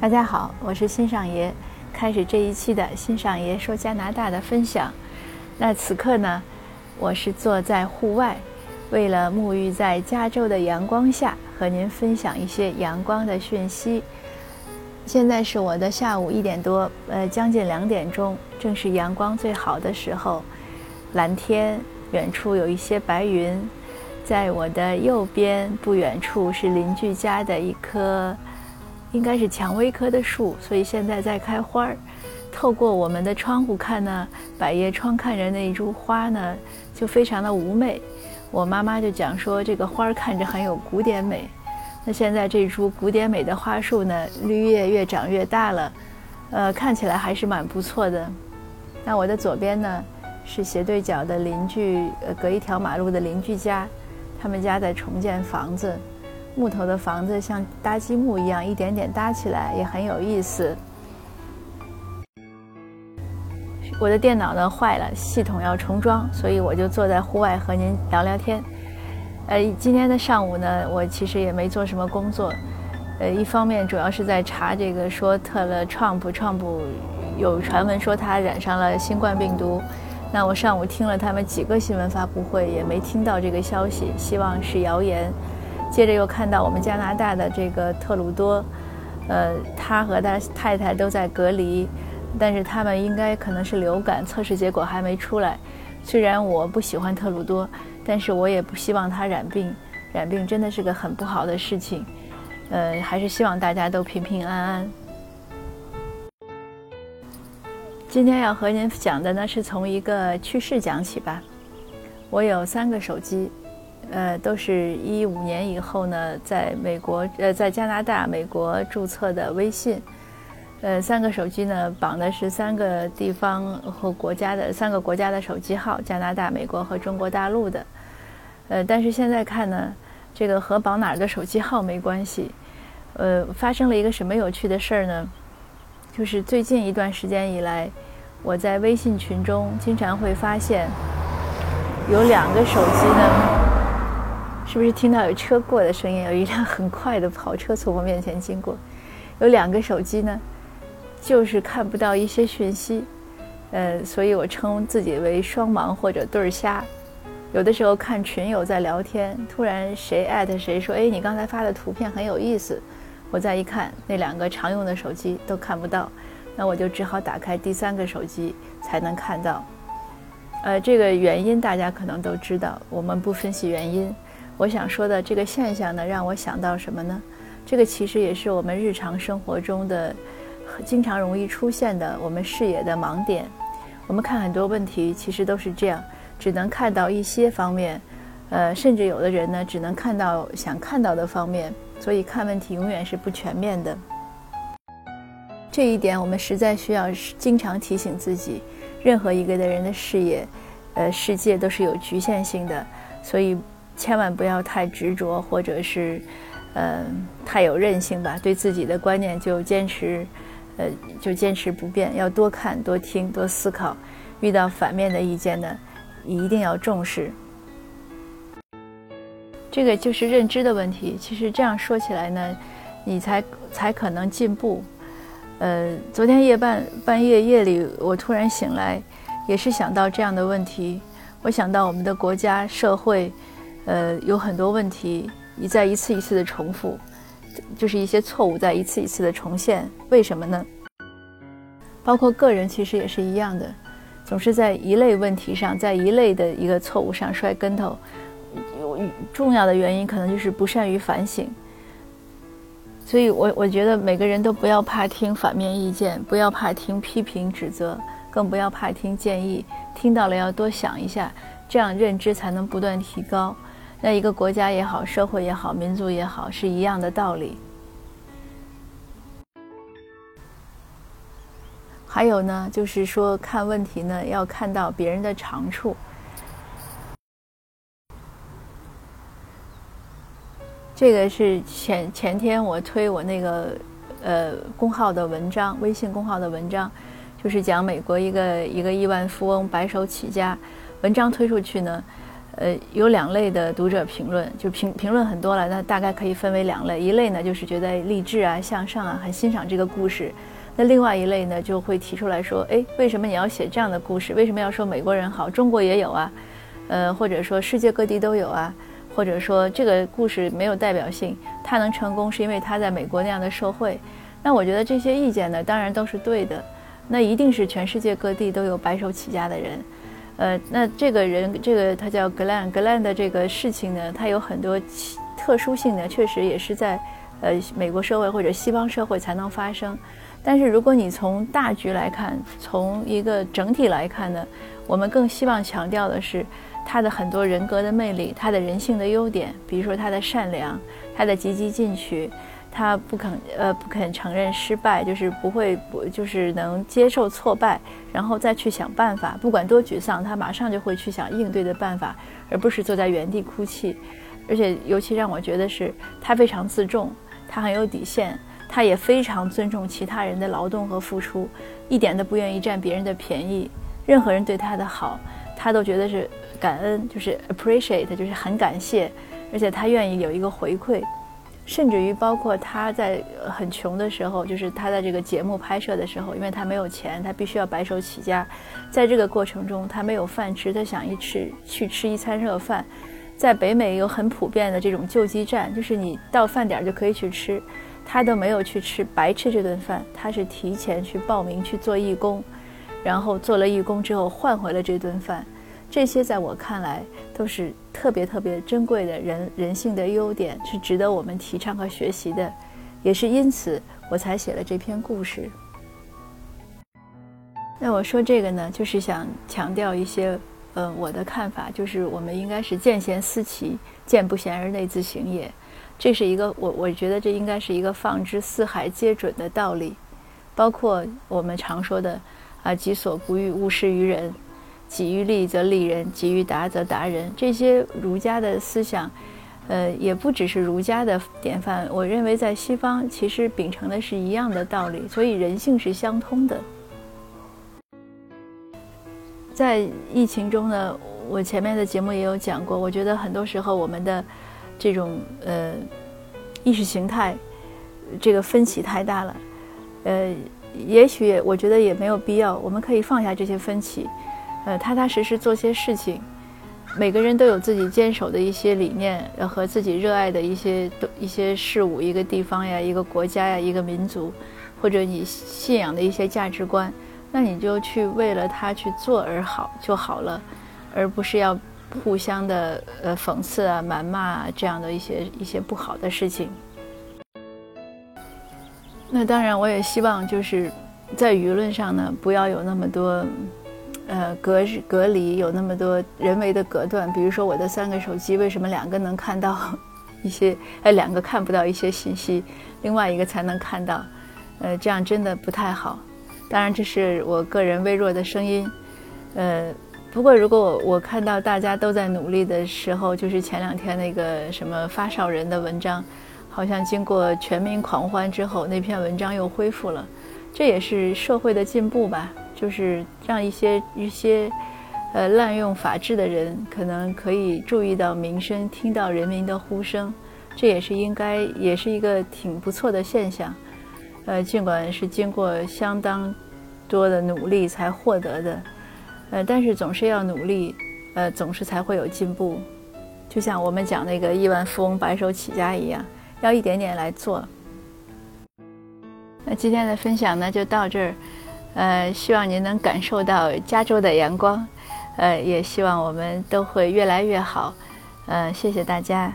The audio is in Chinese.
大家好，我是新上爷，开始这一期的新上爷说加拿大的分享。那此刻呢，我是坐在户外，为了沐浴在加州的阳光下，和您分享一些阳光的讯息。现在是我的下午一点多，呃，将近两点钟，正是阳光最好的时候，蓝天，远处有一些白云，在我的右边不远处是邻居家的一棵。应该是蔷薇科的树，所以现在在开花儿。透过我们的窗户看呢，百叶窗看着那一株花呢，就非常的妩媚。我妈妈就讲说，这个花儿看着很有古典美。那现在这株古典美的花树呢，绿叶越长越大了，呃，看起来还是蛮不错的。那我的左边呢，是斜对角的邻居，呃，隔一条马路的邻居家，他们家在重建房子。木头的房子像搭积木一样，一点点搭起来也很有意思。我的电脑呢坏了，系统要重装，所以我就坐在户外和您聊聊天。呃，今天的上午呢，我其实也没做什么工作。呃，一方面主要是在查这个说特了 Trump，Trump 有传闻说他染上了新冠病毒。那我上午听了他们几个新闻发布会，也没听到这个消息，希望是谣言。接着又看到我们加拿大的这个特鲁多，呃，他和他太太都在隔离，但是他们应该可能是流感，测试结果还没出来。虽然我不喜欢特鲁多，但是我也不希望他染病，染病真的是个很不好的事情。呃，还是希望大家都平平安安。今天要和您讲的呢，是从一个趣事讲起吧。我有三个手机。呃，都是一五年以后呢，在美国呃，在加拿大、美国注册的微信，呃，三个手机呢绑的是三个地方和国家的三个国家的手机号，加拿大、美国和中国大陆的。呃，但是现在看呢，这个和绑哪儿的手机号没关系。呃，发生了一个什么有趣的事儿呢？就是最近一段时间以来，我在微信群中经常会发现有两个手机呢。是不是听到有车过的声音？有一辆很快的跑车从我面前经过。有两个手机呢，就是看不到一些讯息，呃，所以我称自己为双盲或者对儿瞎。有的时候看群友在聊天，突然谁艾特谁说：“哎，你刚才发的图片很有意思。”我再一看，那两个常用的手机都看不到，那我就只好打开第三个手机才能看到。呃，这个原因大家可能都知道，我们不分析原因。我想说的这个现象呢，让我想到什么呢？这个其实也是我们日常生活中的经常容易出现的我们视野的盲点。我们看很多问题，其实都是这样，只能看到一些方面，呃，甚至有的人呢，只能看到想看到的方面，所以看问题永远是不全面的。这一点我们实在需要经常提醒自己。任何一个的人的视野，呃，世界都是有局限性的，所以。千万不要太执着，或者是，呃，太有韧性吧。对自己的观念就坚持，呃，就坚持不变。要多看、多听、多思考。遇到反面的意见呢，一定要重视。这个就是认知的问题。其实这样说起来呢，你才才可能进步。呃，昨天夜半半夜夜里，我突然醒来，也是想到这样的问题。我想到我们的国家社会。呃，有很多问题一再一次一次的重复，就是一些错误在一次一次的重现。为什么呢？包括个人其实也是一样的，总是在一类问题上，在一类的一个错误上摔跟头。有重要的原因可能就是不善于反省。所以我我觉得每个人都不要怕听反面意见，不要怕听批评指责，更不要怕听建议。听到了要多想一下，这样认知才能不断提高。那一个国家也好，社会也好，民族也好，是一样的道理。还有呢，就是说看问题呢，要看到别人的长处。这个是前前天我推我那个呃公号的文章，微信公号的文章，就是讲美国一个一个亿万富翁白手起家。文章推出去呢。呃，有两类的读者评论，就评评论很多了，那大概可以分为两类，一类呢就是觉得励志啊、向上啊，很欣赏这个故事。那另外一类呢，就会提出来说，哎，为什么你要写这样的故事？为什么要说美国人好？中国也有啊，呃，或者说世界各地都有啊，或者说这个故事没有代表性，他能成功是因为他在美国那样的社会。那我觉得这些意见呢，当然都是对的。那一定是全世界各地都有白手起家的人，呃，那这个人，这个他叫格兰，格兰的这个事情呢，他有很多特殊性呢，确实也是在呃美国社会或者西方社会才能发生。但是如果你从大局来看，从一个整体来看呢，我们更希望强调的是他的很多人格的魅力，他的人性的优点，比如说他的善良，他的积极进取，他不肯呃不肯承认失败，就是不会不就是能接受挫败，然后再去想办法，不管多沮丧，他马上就会去想应对的办法，而不是坐在原地哭泣。而且尤其让我觉得是他非常自重，他很有底线。他也非常尊重其他人的劳动和付出，一点都不愿意占别人的便宜。任何人对他的好，他都觉得是感恩，就是 appreciate，就是很感谢。而且他愿意有一个回馈，甚至于包括他在很穷的时候，就是他在这个节目拍摄的时候，因为他没有钱，他必须要白手起家。在这个过程中，他没有饭吃，他想一吃去吃一餐热饭。在北美有很普遍的这种救济站，就是你到饭点就可以去吃。他都没有去吃白吃这顿饭，他是提前去报名去做义工，然后做了义工之后换回了这顿饭。这些在我看来都是特别特别珍贵的人人性的优点，是值得我们提倡和学习的。也是因此我才写了这篇故事。那我说这个呢，就是想强调一些，呃，我的看法就是我们应该是见贤思齐，见不贤而内自省也。这是一个我我觉得这应该是一个放之四海皆准的道理，包括我们常说的啊“己所不欲，勿施于人”，“己欲立则立人，己欲达则达人”。这些儒家的思想，呃，也不只是儒家的典范。我认为在西方其实秉承的是一样的道理，所以人性是相通的。在疫情中呢，我前面的节目也有讲过，我觉得很多时候我们的。这种呃意识形态，这个分歧太大了，呃，也许我觉得也没有必要，我们可以放下这些分歧，呃，踏踏实实做些事情。每个人都有自己坚守的一些理念和自己热爱的一些一些事物，一个地方呀，一个国家呀，一个民族，或者你信仰的一些价值观，那你就去为了他去做而好就好了，而不是要。互相的呃讽刺啊、谩骂啊，这样的一些一些不好的事情。那当然，我也希望就是在舆论上呢，不要有那么多呃隔隔离，有那么多人为的隔断。比如说，我的三个手机为什么两个能看到一些，哎，两个看不到一些信息，另外一个才能看到？呃，这样真的不太好。当然，这是我个人微弱的声音，呃。不过，如果我我看到大家都在努力的时候，就是前两天那个什么发烧人的文章，好像经过全民狂欢之后，那篇文章又恢复了，这也是社会的进步吧。就是让一些一些，呃，滥用法治的人，可能可以注意到民生，听到人民的呼声，这也是应该，也是一个挺不错的现象。呃，尽管是经过相当多的努力才获得的。呃，但是总是要努力，呃，总是才会有进步。就像我们讲那个亿万富翁白手起家一样，要一点点来做。那今天的分享呢，就到这儿。呃，希望您能感受到加州的阳光，呃，也希望我们都会越来越好。呃，谢谢大家。